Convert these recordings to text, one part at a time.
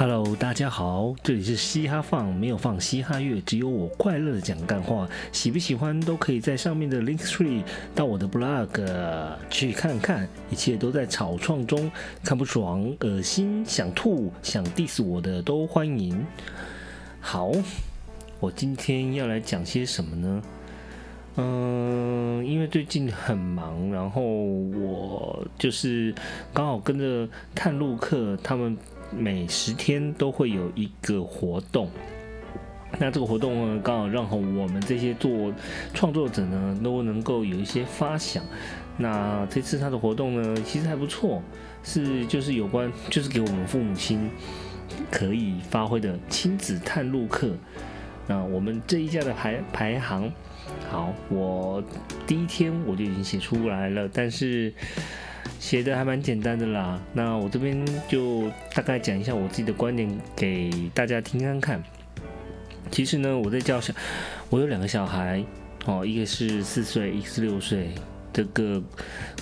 Hello，大家好，这里是嘻哈放，没有放嘻哈乐，只有我快乐的讲干话。喜不喜欢都可以在上面的 Link Tree 到我的 Blog 去看看，一切都在草创中。看不爽、恶心、想吐、想 diss 我的都欢迎。好，我今天要来讲些什么呢？嗯，因为最近很忙，然后我就是刚好跟着探路客他们。每十天都会有一个活动，那这个活动呢，刚好让我们这些做创作者呢，都能够有一些发想。那这次他的活动呢，其实还不错，是就是有关，就是给我们父母亲可以发挥的亲子探路课。那我们这一家的排排行，好，我第一天我就已经写出来了，但是。写的还蛮简单的啦，那我这边就大概讲一下我自己的观点给大家听看看。其实呢，我在教小，我有两个小孩哦，一个是四岁，一个是六岁。这个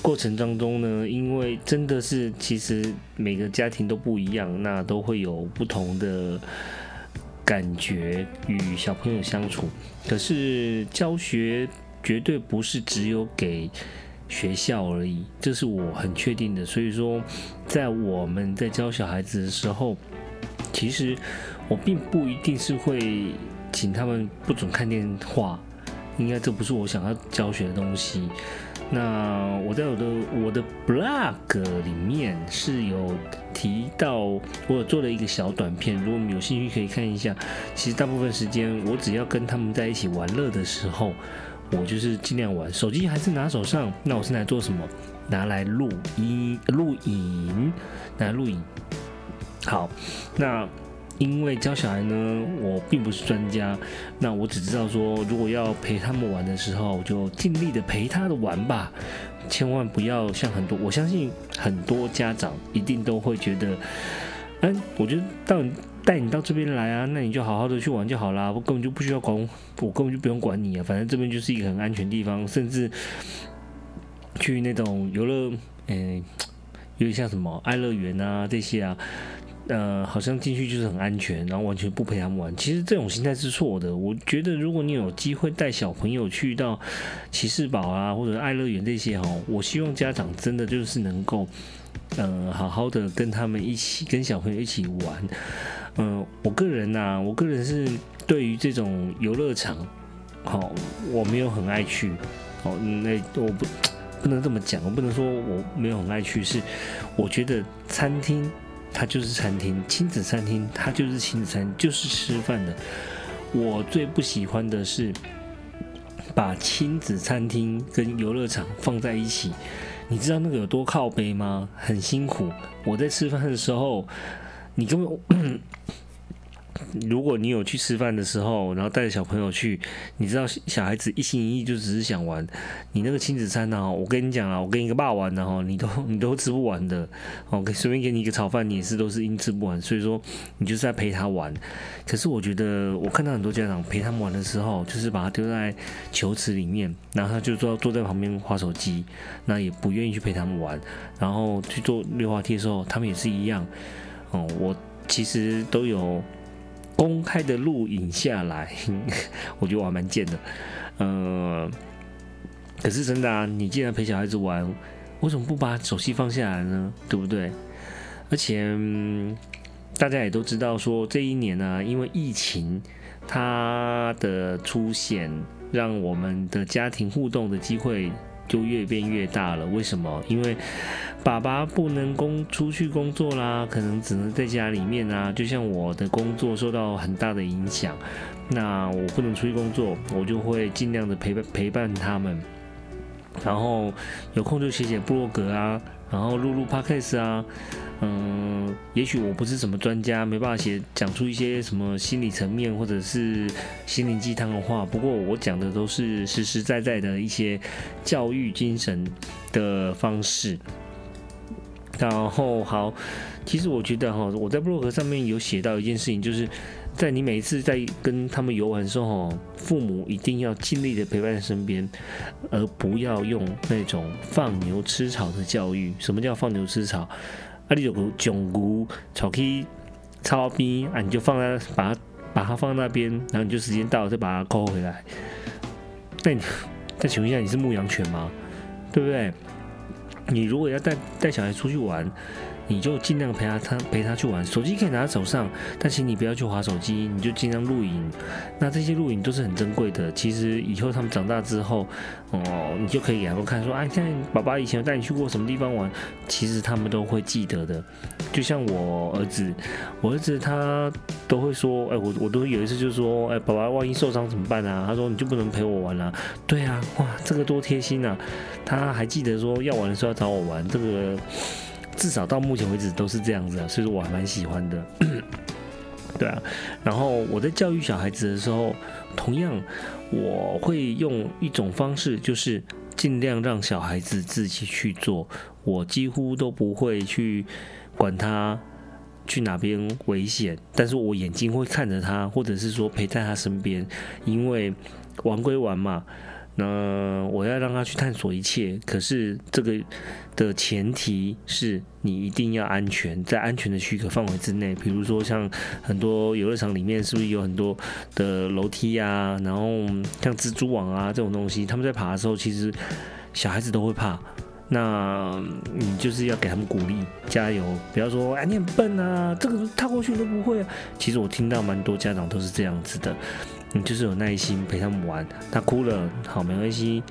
过程当中呢，因为真的是其实每个家庭都不一样，那都会有不同的感觉与小朋友相处。可是教学绝对不是只有给。学校而已，这是我很确定的。所以说，在我们在教小孩子的时候，其实我并不一定是会请他们不准看电话，应该这不是我想要教学的东西。那我在我的我的 blog 里面是有提到，我有做了一个小短片，如果你有兴趣可以看一下。其实大部分时间，我只要跟他们在一起玩乐的时候。我就是尽量玩，手机还是拿手上。那我是来做什么？拿来录音、录影，拿来录影。好，那因为教小孩呢，我并不是专家，那我只知道说，如果要陪他们玩的时候，就尽力的陪他的玩吧，千万不要像很多，我相信很多家长一定都会觉得，嗯，我觉得到。带你到这边来啊，那你就好好的去玩就好啦，我根本就不需要管，我根本就不用管你啊，反正这边就是一个很安全地方，甚至去那种游乐，嗯，有点像什么爱乐园啊这些啊，呃，好像进去就是很安全，然后完全不陪他们玩。其实这种心态是错的。我觉得如果你有机会带小朋友去到骑士堡啊或者爱乐园这些哈，我希望家长真的就是能够，呃，好好的跟他们一起，跟小朋友一起玩。嗯，我个人呐，我个人是对于这种游乐场，好，我没有很爱去，哦，那我不不能这么讲，我不能说我没有很爱去，是我觉得餐厅它就是餐厅，亲子餐厅它就是亲子餐，就是吃饭的。我最不喜欢的是把亲子餐厅跟游乐场放在一起，你知道那个有多靠背吗？很辛苦，我在吃饭的时候。你根本，如果你有去吃饭的时候，然后带着小朋友去，你知道小孩子一心一意就只是想玩，你那个亲子餐呢？我跟你讲啊，我跟一个爸玩的哈，你都 你都吃不完的。哦，随便给你一个炒饭，你也是都是因吃不完。所以说，你就是在陪他玩。可是我觉得，我看到很多家长陪他们玩的时候，就是把他丢在球池里面，然后他就坐坐在旁边划手机，那也不愿意去陪他们玩。然后去做溜滑梯的时候，他们也是一样。哦，我其实都有公开的录影下来，我觉得我还蛮贱的，呃，可是真的啊，你既然陪小孩子玩，为什么不把手机放下来呢？对不对？而且大家也都知道，说这一年呢，因为疫情它的出现，让我们的家庭互动的机会。就越变越大了，为什么？因为爸爸不能工出去工作啦，可能只能在家里面啊。就像我的工作受到很大的影响，那我不能出去工作，我就会尽量的陪伴陪伴他们，然后有空就写写部落格啊，然后录录 podcast 啊。嗯，也许我不是什么专家，没办法写讲出一些什么心理层面或者是心灵鸡汤的话。不过我讲的都是实实在在的一些教育精神的方式。然后好，其实我觉得哈，我在博客上面有写到一件事情，就是在你每一次在跟他们游玩的时候，父母一定要尽力的陪伴身边，而不要用那种放牛吃草的教育。什么叫放牛吃草？啊！你就将牛草去草边啊，你就放在把它把它放在那边，然后你就时间到了再把它扣回来。那你再请问一下，你是牧羊犬吗？对不对？你如果要带带小孩出去玩。你就尽量陪他，他陪他去玩。手机可以拿在手上，但请你不要去划手机，你就尽量录影。那这些录影都是很珍贵的。其实以后他们长大之后，哦，你就可以给他们看，说，哎，看爸爸以前带你去过什么地方玩。其实他们都会记得的。就像我儿子，我儿子他都会说，哎，我我都有一次就是说，哎，爸爸万一受伤怎么办啊？他说你就不能陪我玩了。对啊，哇，这个多贴心啊！他还记得说要玩的时候要找我玩，这个。至少到目前为止都是这样子，所以说我还蛮喜欢的。对啊，然后我在教育小孩子的时候，同样我会用一种方式，就是尽量让小孩子自己去做，我几乎都不会去管他去哪边危险，但是我眼睛会看着他，或者是说陪在他身边，因为玩归玩嘛。那我要让他去探索一切，可是这个的前提是你一定要安全，在安全的许可范围之内。比如说像很多游乐场里面，是不是有很多的楼梯啊？然后像蜘蛛网啊这种东西，他们在爬的时候，其实小孩子都会怕。那你就是要给他们鼓励，加油！不要说哎你很笨啊，这个踏过去都不会啊。其实我听到蛮多家长都是这样子的。就是有耐心陪他们玩，他哭了，好没关系，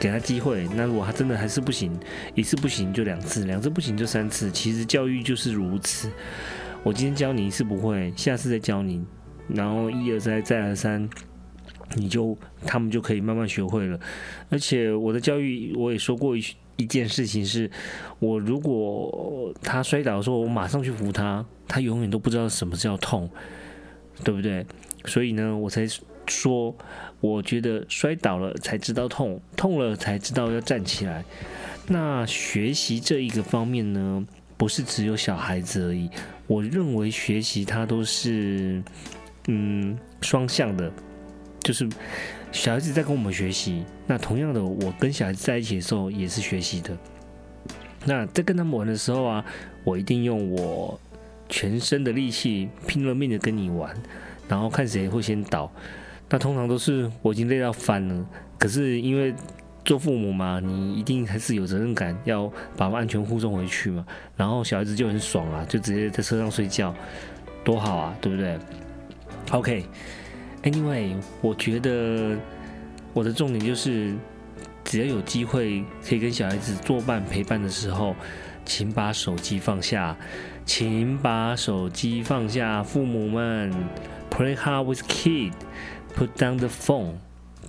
给他机会。那如果他真的还是不行，一次不行就两次，两次不行就三次。其实教育就是如此。我今天教你一次不会，下次再教你，然后一而再再而三，你就他们就可以慢慢学会了。而且我的教育我也说过一一件事情是，我如果他摔倒的时候，我马上去扶他，他永远都不知道什么叫痛，对不对？所以呢，我才说，我觉得摔倒了才知道痛，痛了才知道要站起来。那学习这一个方面呢，不是只有小孩子而已。我认为学习它都是，嗯，双向的，就是小孩子在跟我们学习，那同样的，我跟小孩子在一起的时候也是学习的。那在跟他们玩的时候啊，我一定用我全身的力气，拼了命的跟你玩。然后看谁会先倒，那通常都是我已经累到翻了。可是因为做父母嘛，你一定还是有责任感，要把安全护送回去嘛。然后小孩子就很爽啊，就直接在车上睡觉，多好啊，对不对？OK，Anyway，我觉得我的重点就是，只要有机会可以跟小孩子作伴陪伴的时候，请把手机放下，请把手机放下，父母们。Play hard with kid, put down the phone，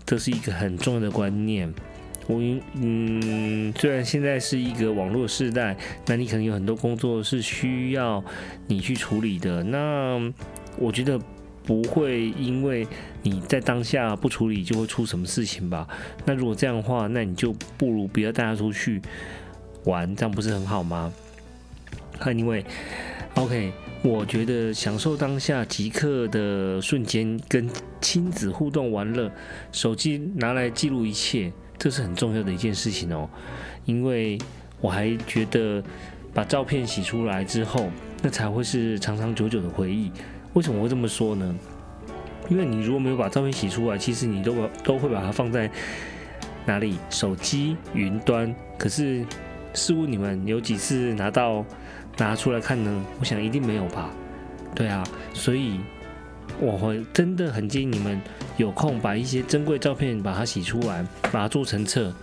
这是一个很重要的观念。我嗯，虽然现在是一个网络时代，那你可能有很多工作是需要你去处理的。那我觉得不会因为你在当下不处理就会出什么事情吧？那如果这样的话，那你就不如不要带他出去玩，这样不是很好吗还因为 OK，。我觉得享受当下即刻的瞬间，跟亲子互动玩乐，手机拿来记录一切，这是很重要的一件事情哦。因为我还觉得把照片洗出来之后，那才会是长长久久的回忆。为什么会这么说呢？因为你如果没有把照片洗出来，其实你都都会把它放在哪里？手机云端。可是试问你们有几次拿到？拿出来看呢？我想一定没有吧。对啊，所以我会真的很建议你们有空把一些珍贵照片把它洗出来，把它做成册。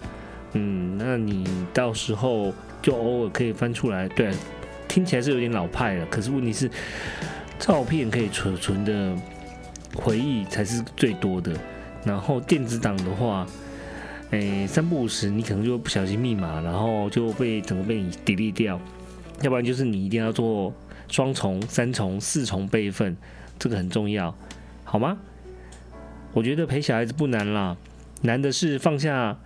嗯，那你到时候就偶尔可以翻出来。对，听起来是有点老派了，可是问题是照片可以储存的回忆才是最多的。然后电子档的话，诶，三不五时你可能就不小心密码，然后就被整个被你 delete 掉。要不然就是你一定要做双重、三重、四重备份，这个很重要，好吗？我觉得陪小孩子不难啦，难的是放下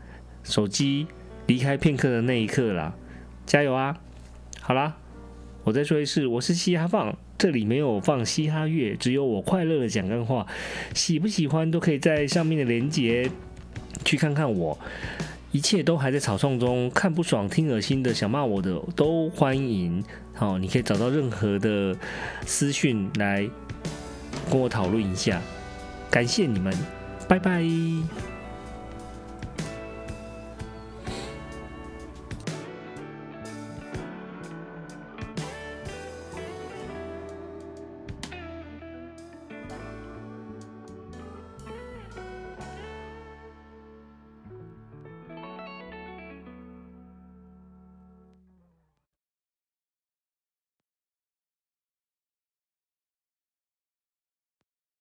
手机、离开片刻的那一刻啦。加油啊！好啦，我再说一次，我是嘻哈放，这里没有放嘻哈乐，只有我快乐的讲干话。喜不喜欢都可以在上面的链接去看看我。一切都还在草创中，看不爽、听恶心的、想骂我的都欢迎。好，你可以找到任何的私讯来跟我讨论一下。感谢你们，拜拜。